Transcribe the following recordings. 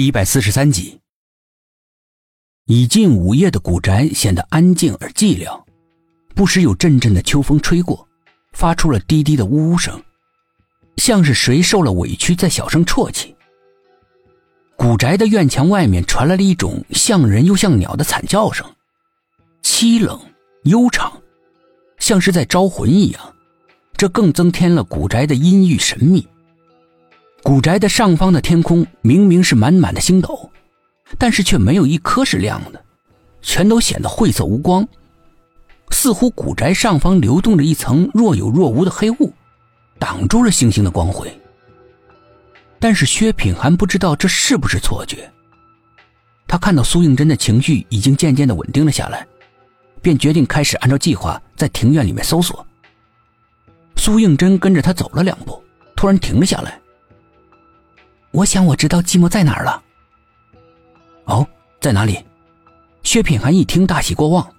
第一百四十三集，已近午夜的古宅显得安静而寂寥，不时有阵阵的秋风吹过，发出了低低的呜呜声，像是谁受了委屈在小声啜泣。古宅的院墙外面传来了一种像人又像鸟的惨叫声，凄冷悠长，像是在招魂一样，这更增添了古宅的阴郁神秘。古宅的上方的天空明明是满满的星斗，但是却没有一颗是亮的，全都显得晦涩无光，似乎古宅上方流动着一层若有若无的黑雾，挡住了星星的光辉。但是薛品涵不知道这是不是错觉，他看到苏应真的情绪已经渐渐的稳定了下来，便决定开始按照计划在庭院里面搜索。苏应真跟着他走了两步，突然停了下来。我想我知道寂寞在哪儿了。哦，在哪里？薛品涵一听大喜过望。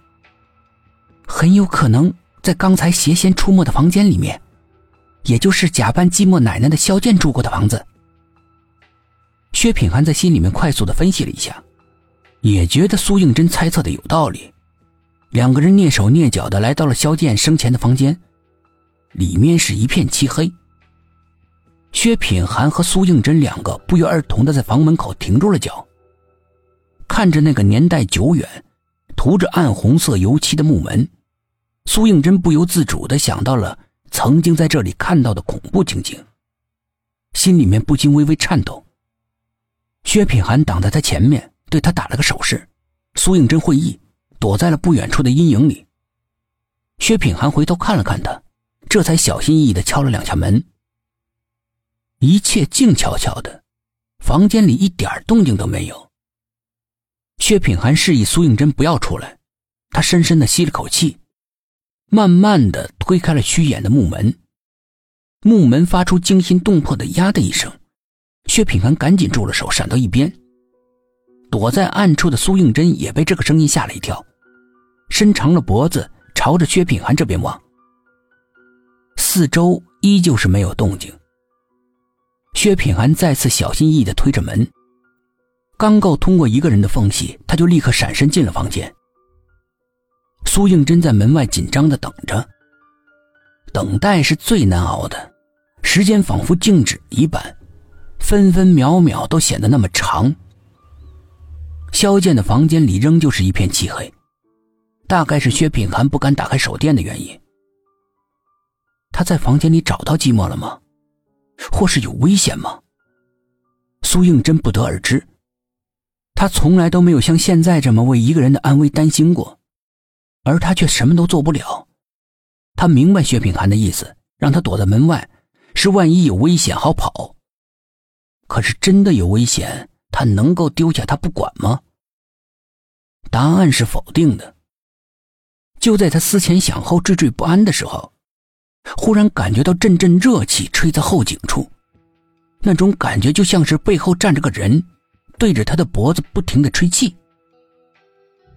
很有可能在刚才邪仙出没的房间里面，也就是假扮寂寞奶奶的萧剑住过的房子。薛品涵在心里面快速的分析了一下，也觉得苏应真猜测的有道理。两个人蹑手蹑脚的来到了萧剑生前的房间，里面是一片漆黑。薛品涵和苏应真两个不约而同的在房门口停住了脚，看着那个年代久远、涂着暗红色油漆的木门，苏应真不由自主的想到了曾经在这里看到的恐怖情景，心里面不禁微微颤抖。薛品涵挡在他前面，对他打了个手势，苏应真会意，躲在了不远处的阴影里。薛品涵回头看了看他，这才小心翼翼的敲了两下门。一切静悄悄的，房间里一点动静都没有。薛品涵示意苏应真不要出来，他深深的吸了口气，慢慢的推开了虚掩的木门。木门发出惊心动魄的“呀”的一声，薛品涵赶紧住了手，闪到一边。躲在暗处的苏应真也被这个声音吓了一跳，伸长了脖子朝着薛品涵这边望。四周依旧是没有动静。薛品涵再次小心翼翼地推着门，刚够通过一个人的缝隙，他就立刻闪身进了房间。苏应真在门外紧张地等着，等待是最难熬的，时间仿佛静止一般，分分秒秒都显得那么长。萧剑的房间里仍旧是一片漆黑，大概是薛品涵不敢打开手电的原因。他在房间里找到寂寞了吗？或是有危险吗？苏应真不得而知。他从来都没有像现在这么为一个人的安危担心过，而他却什么都做不了。他明白薛品涵的意思，让他躲在门外，是万一有危险好跑。可是真的有危险，他能够丢下他不管吗？答案是否定的。就在他思前想后、惴惴不安的时候。忽然感觉到阵阵热气吹在后颈处，那种感觉就像是背后站着个人，对着他的脖子不停的吹气。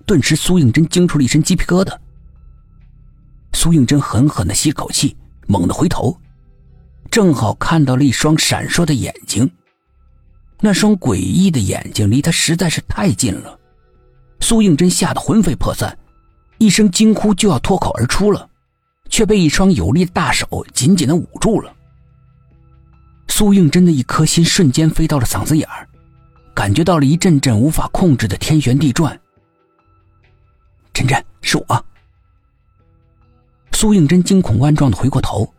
顿时，苏应真惊出了一身鸡皮疙瘩。苏应真狠狠的吸口气，猛地回头，正好看到了一双闪烁的眼睛。那双诡异的眼睛离他实在是太近了，苏应真吓得魂飞魄散，一声惊呼就要脱口而出了。却被一双有力的大手紧紧的捂住了。苏应真的一颗心瞬间飞到了嗓子眼儿，感觉到了一阵阵无法控制的天旋地转。真真，是我。苏应真惊恐万状的回过头，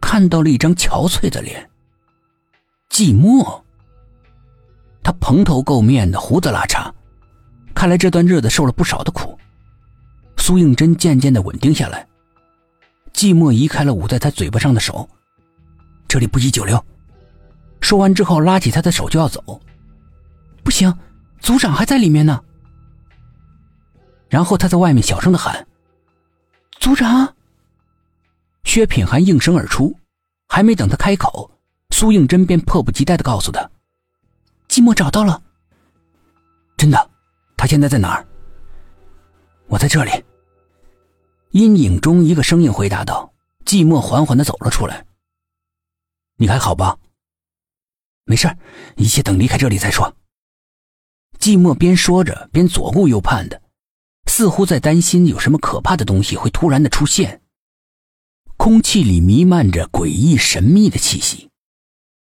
看到了一张憔悴的脸。寂寞。他蓬头垢面的，胡子拉碴，看来这段日子受了不少的苦。苏应真渐渐的稳定下来。寂寞移开了捂在他嘴巴上的手，这里不宜久留。说完之后，拉起他的手就要走。不行，族长还在里面呢。然后他在外面小声的喊：“族长。”薛品涵应声而出，还没等他开口，苏应真便迫不及待的告诉他：“寂寞找到了。真的，他现在在哪儿？我在这里。”阴影中，一个声音回答道：“寂寞缓缓的走了出来。你还好吧？没事，一切等离开这里再说。”寂寞边说着边左顾右盼的，似乎在担心有什么可怕的东西会突然的出现。空气里弥漫着诡异神秘的气息。